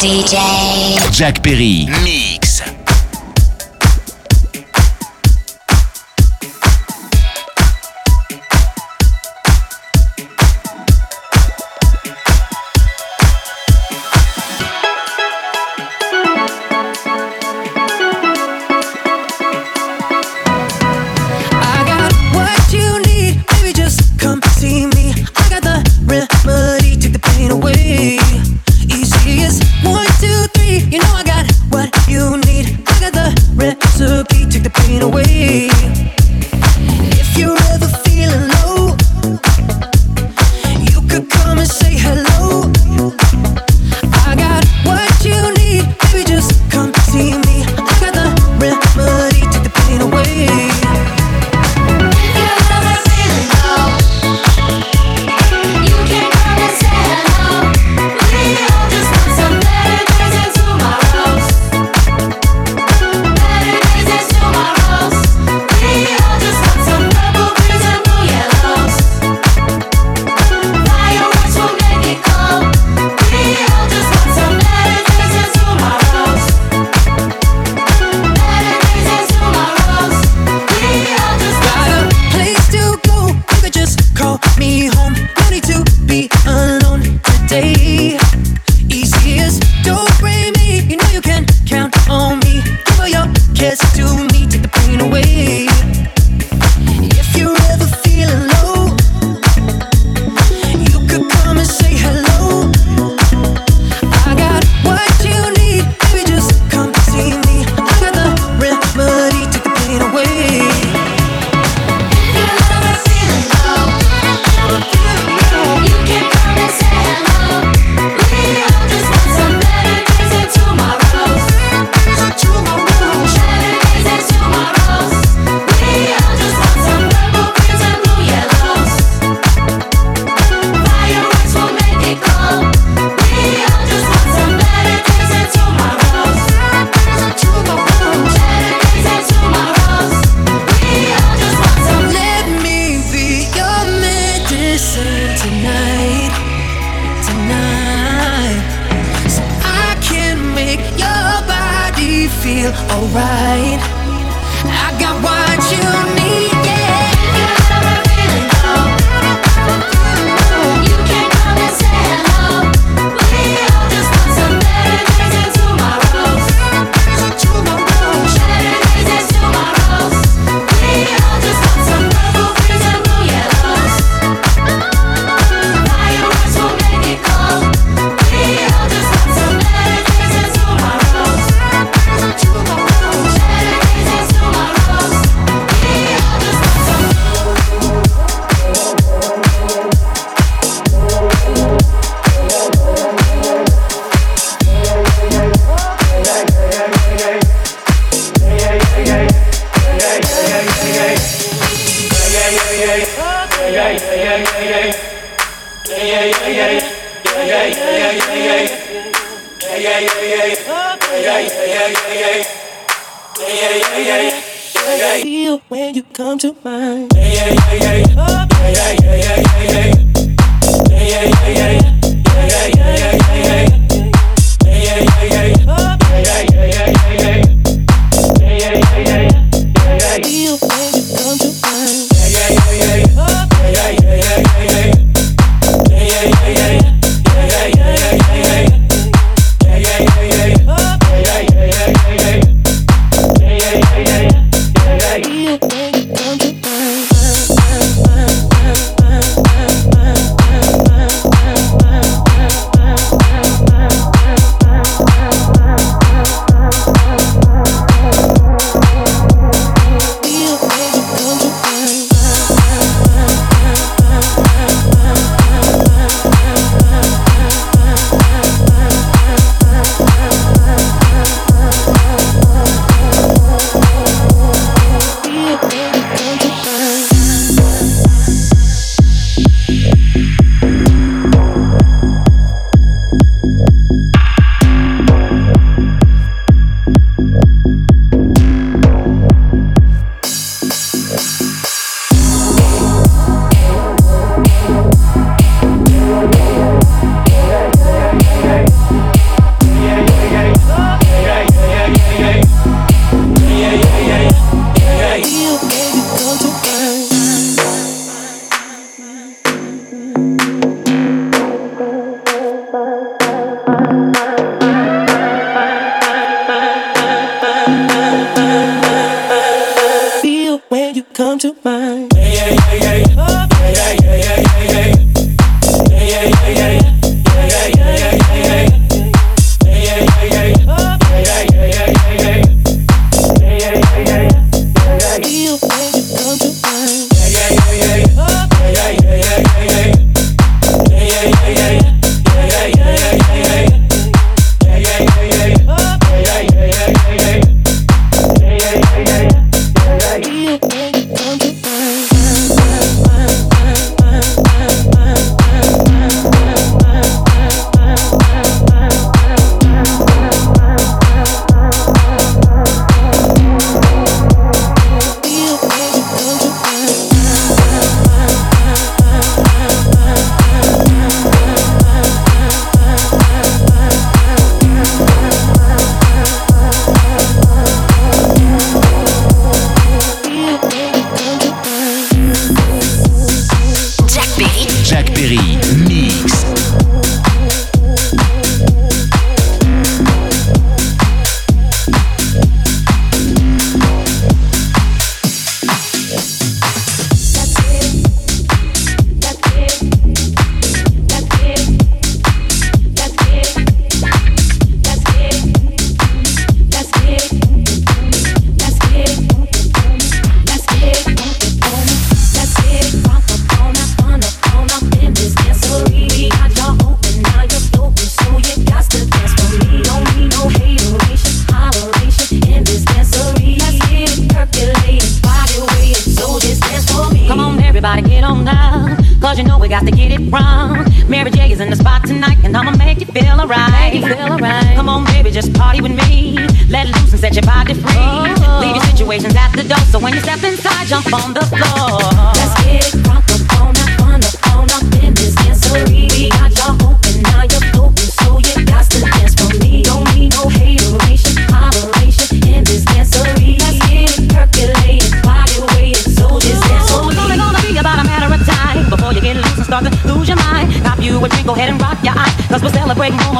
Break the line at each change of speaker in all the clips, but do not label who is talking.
DJ
Jack Perry. Mix.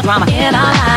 Drama in our lives.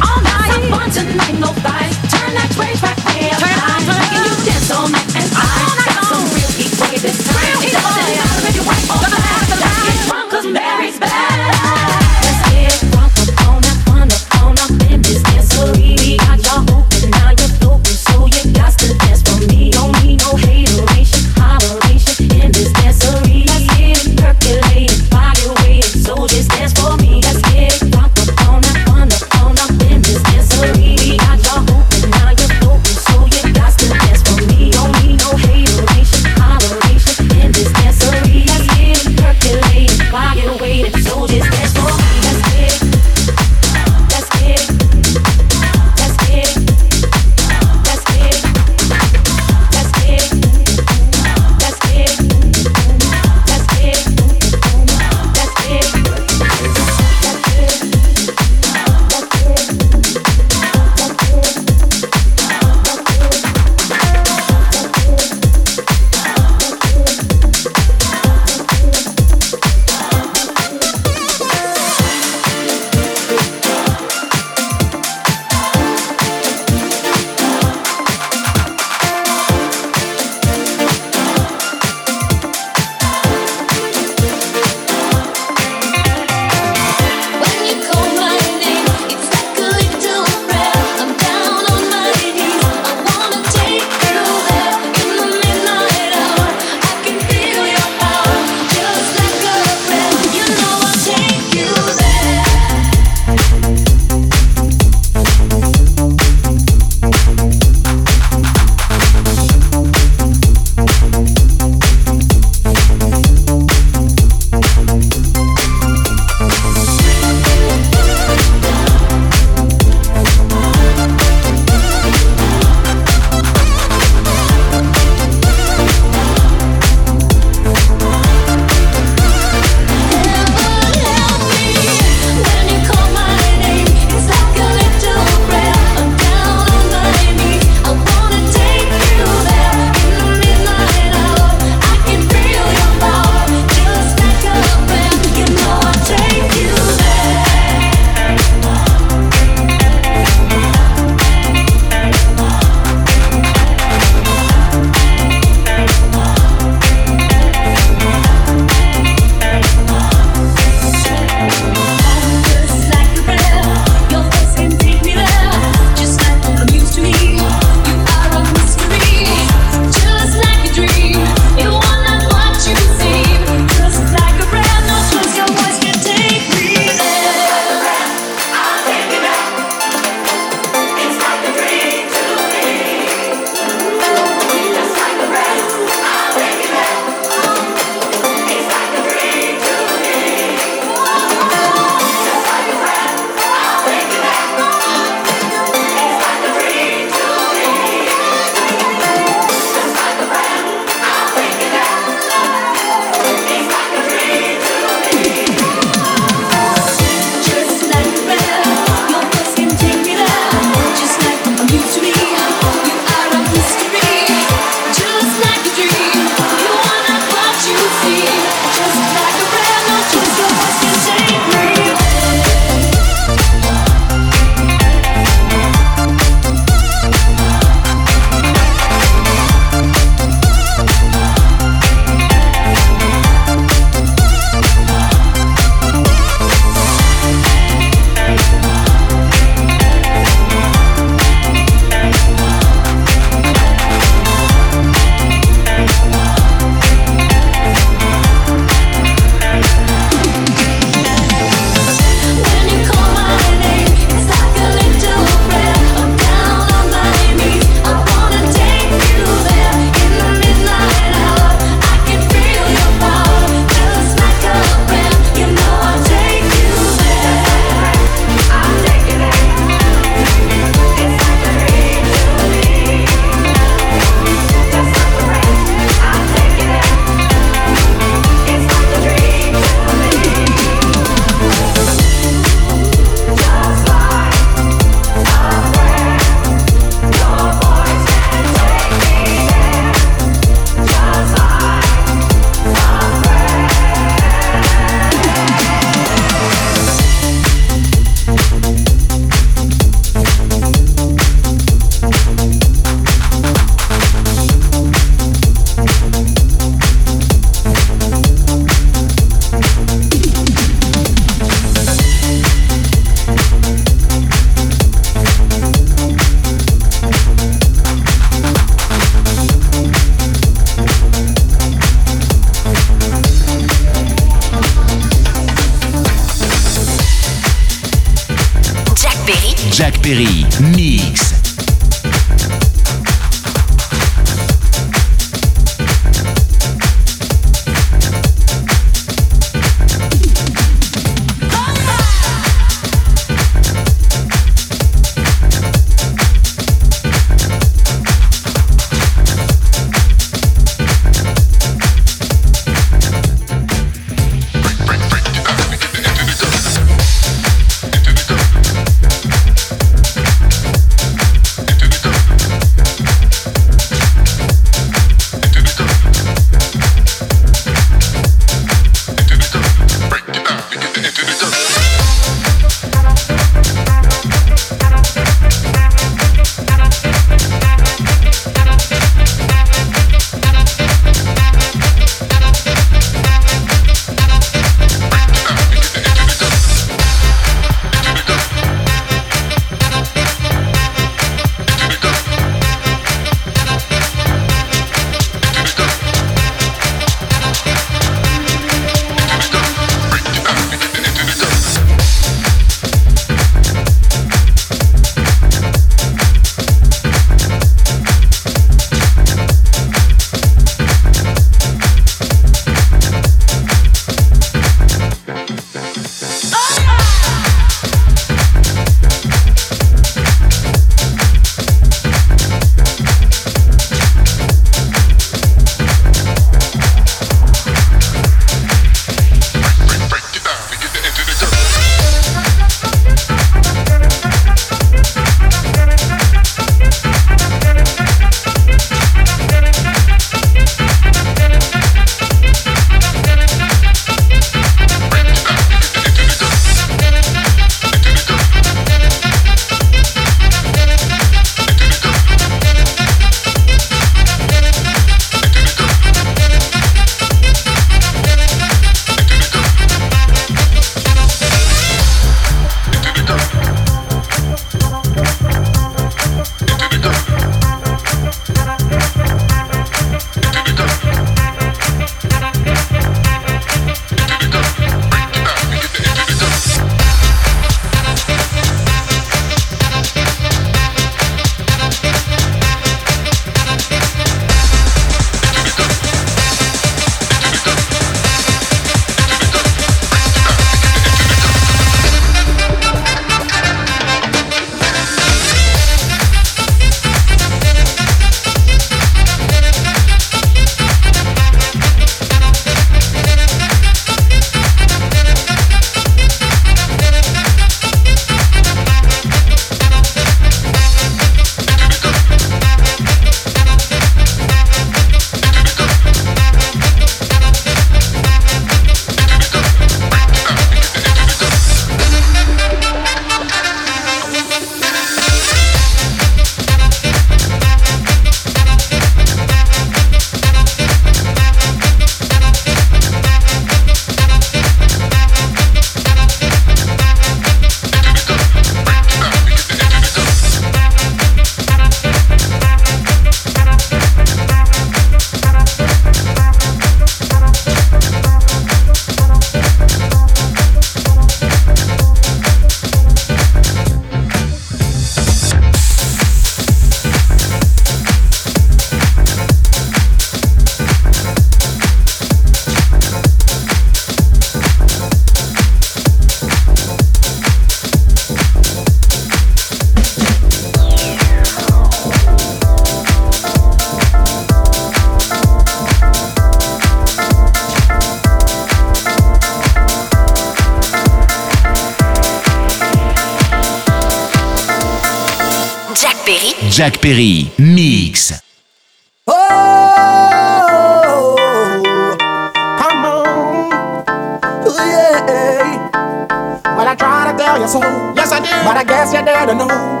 Tell you so. Yes, I did. But I guess you didn't know.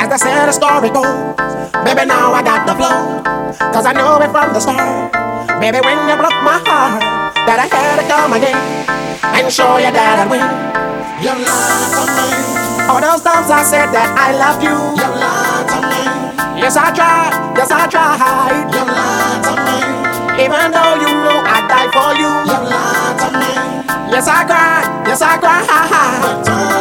As the sad story goes, baby, now I got the flow. Cause I know it from the start. Baby, when you broke my heart, that I had to come again and show you that I win. You lied to me. All those times I said that I loved you. You lied to me. Yes, I tried. Yes, I tried. You lied to me. Even though you know I'd die for you. You lied to me. Yes, I cried. Yes, I cried.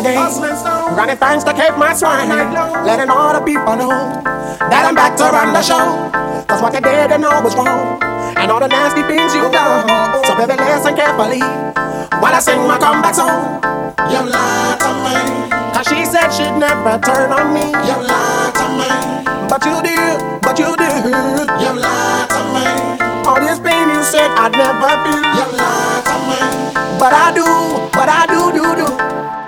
Again. Running thanks to keep my swine. Letting all the people know that I'm back to run the show. Cause what you did, you know was wrong. And all the nasty things you've done. So baby, listen carefully while I sing my comeback song. You lied to me. Cause she said she'd never turn on me. You lied to me. But you did, but you did. You lied to me. All this pain you said I'd never feel. You lied to me. But I do, but I do, do, do.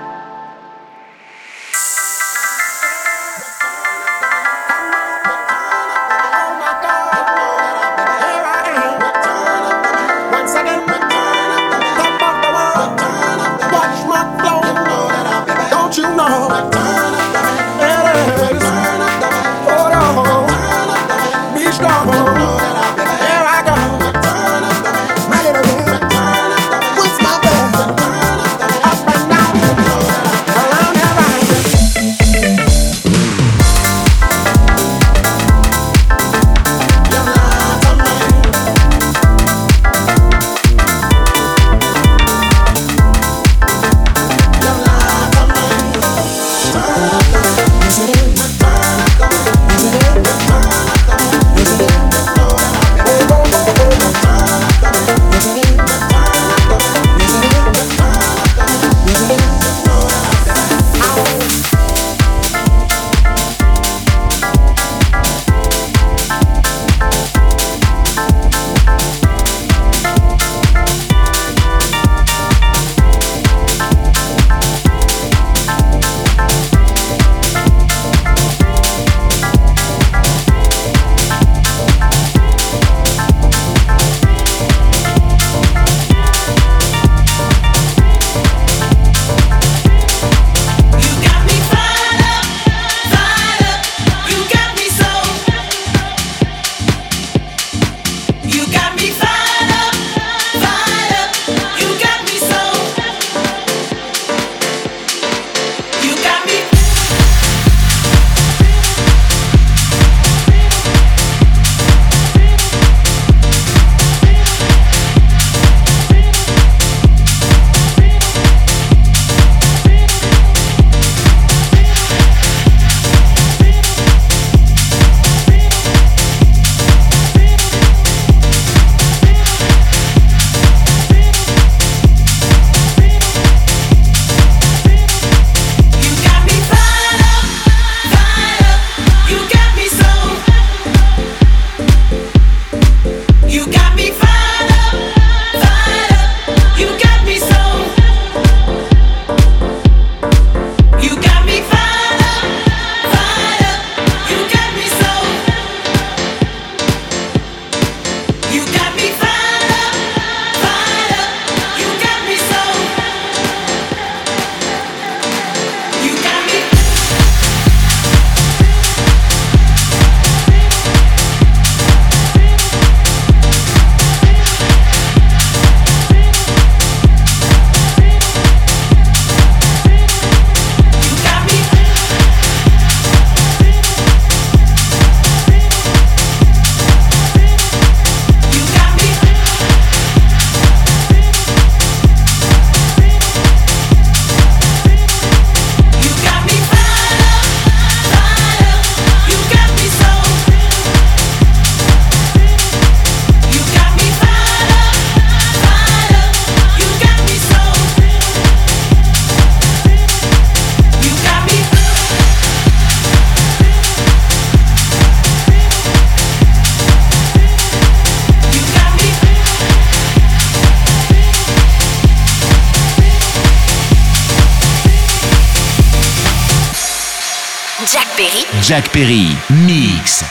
Jack Perry, Mix.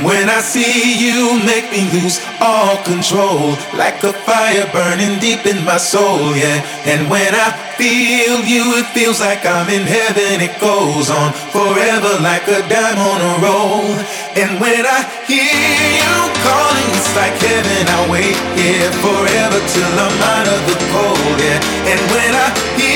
When I see you, make me lose all control, like a fire burning deep in my soul, yeah. And when I feel you, it feels like I'm in heaven. It goes on forever, like a dime on a roll. And when I hear you calling, it's like heaven. I wait here forever till I'm out of the cold, yeah. And when I hear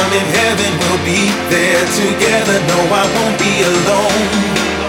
I'm in heaven. We'll be there together. No, I won't be alone.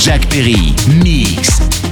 Jack Perry, Mix.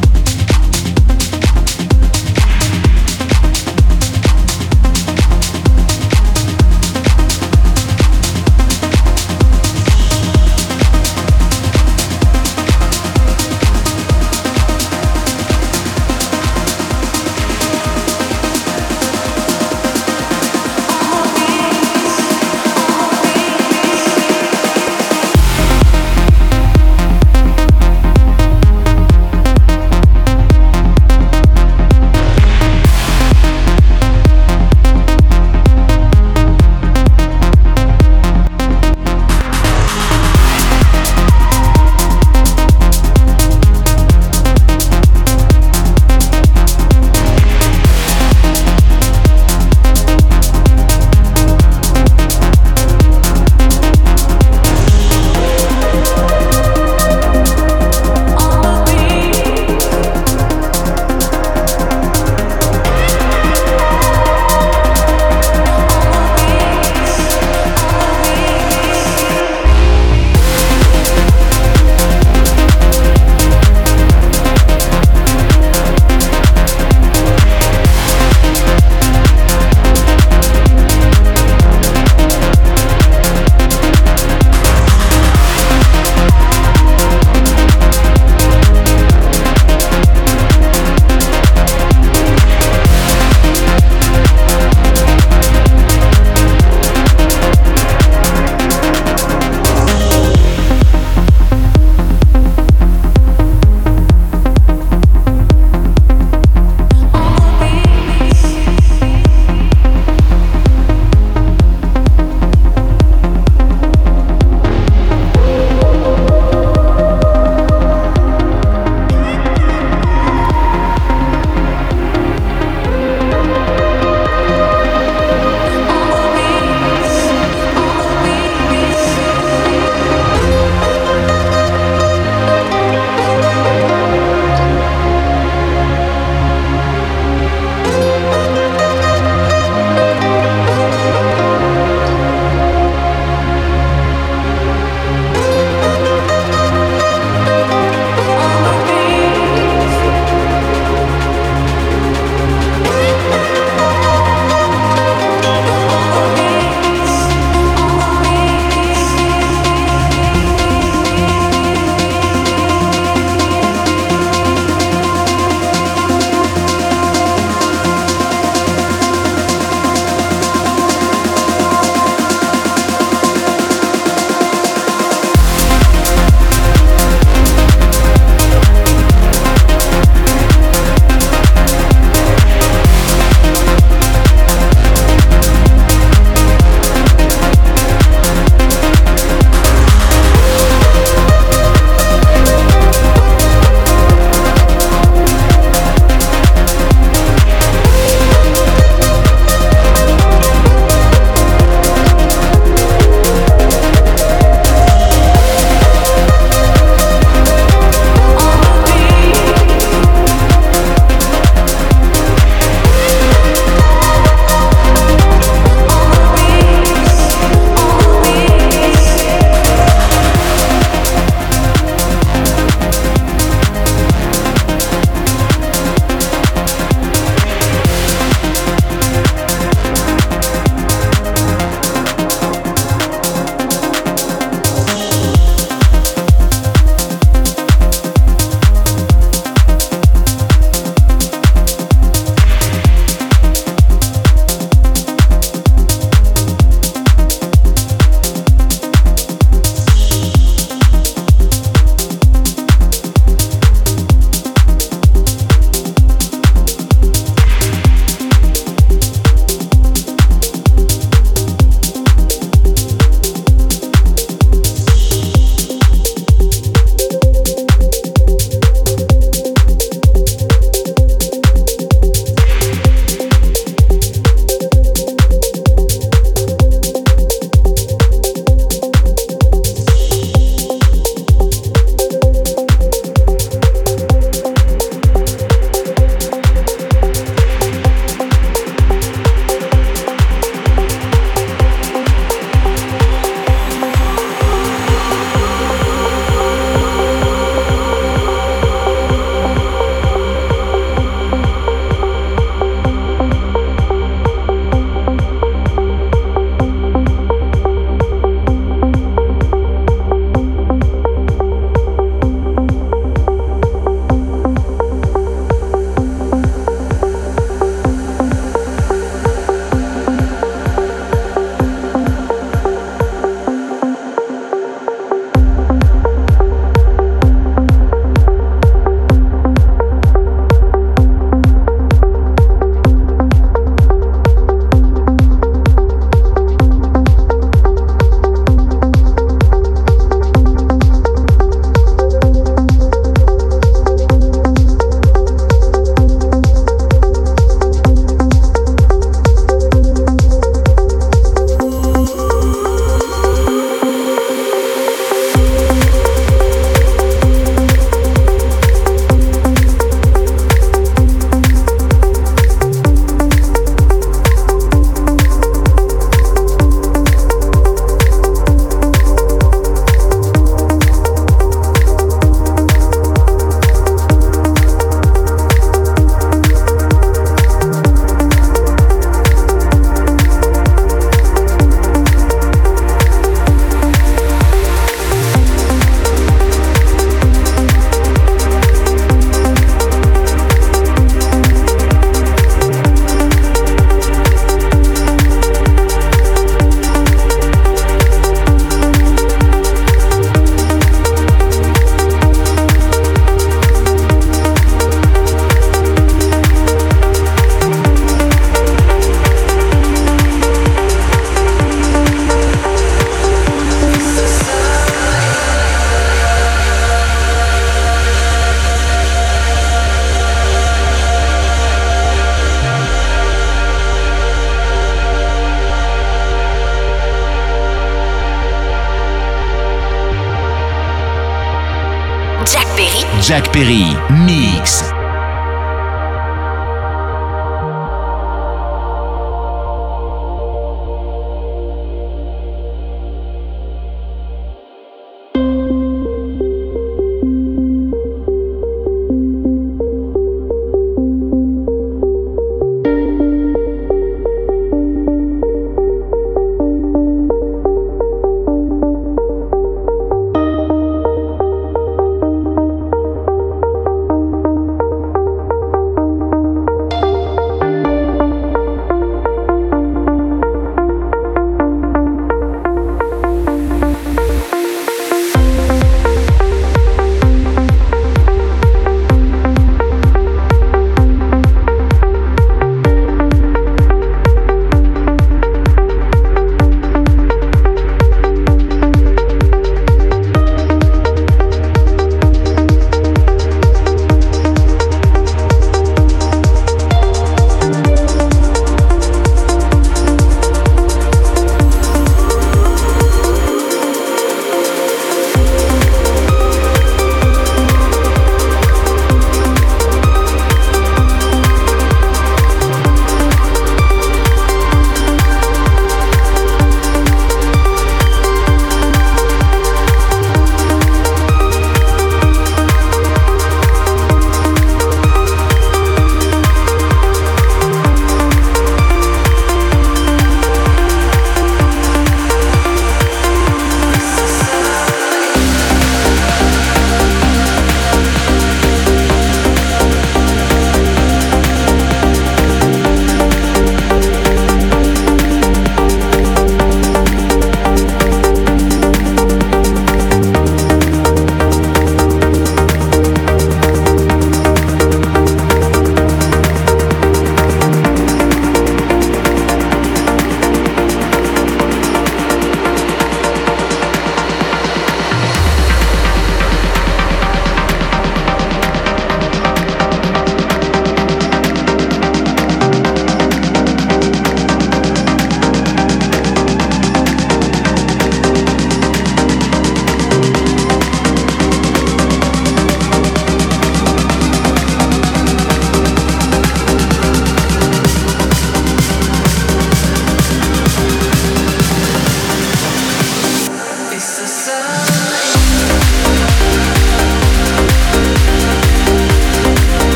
pays.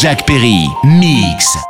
Jack Perry, Mix.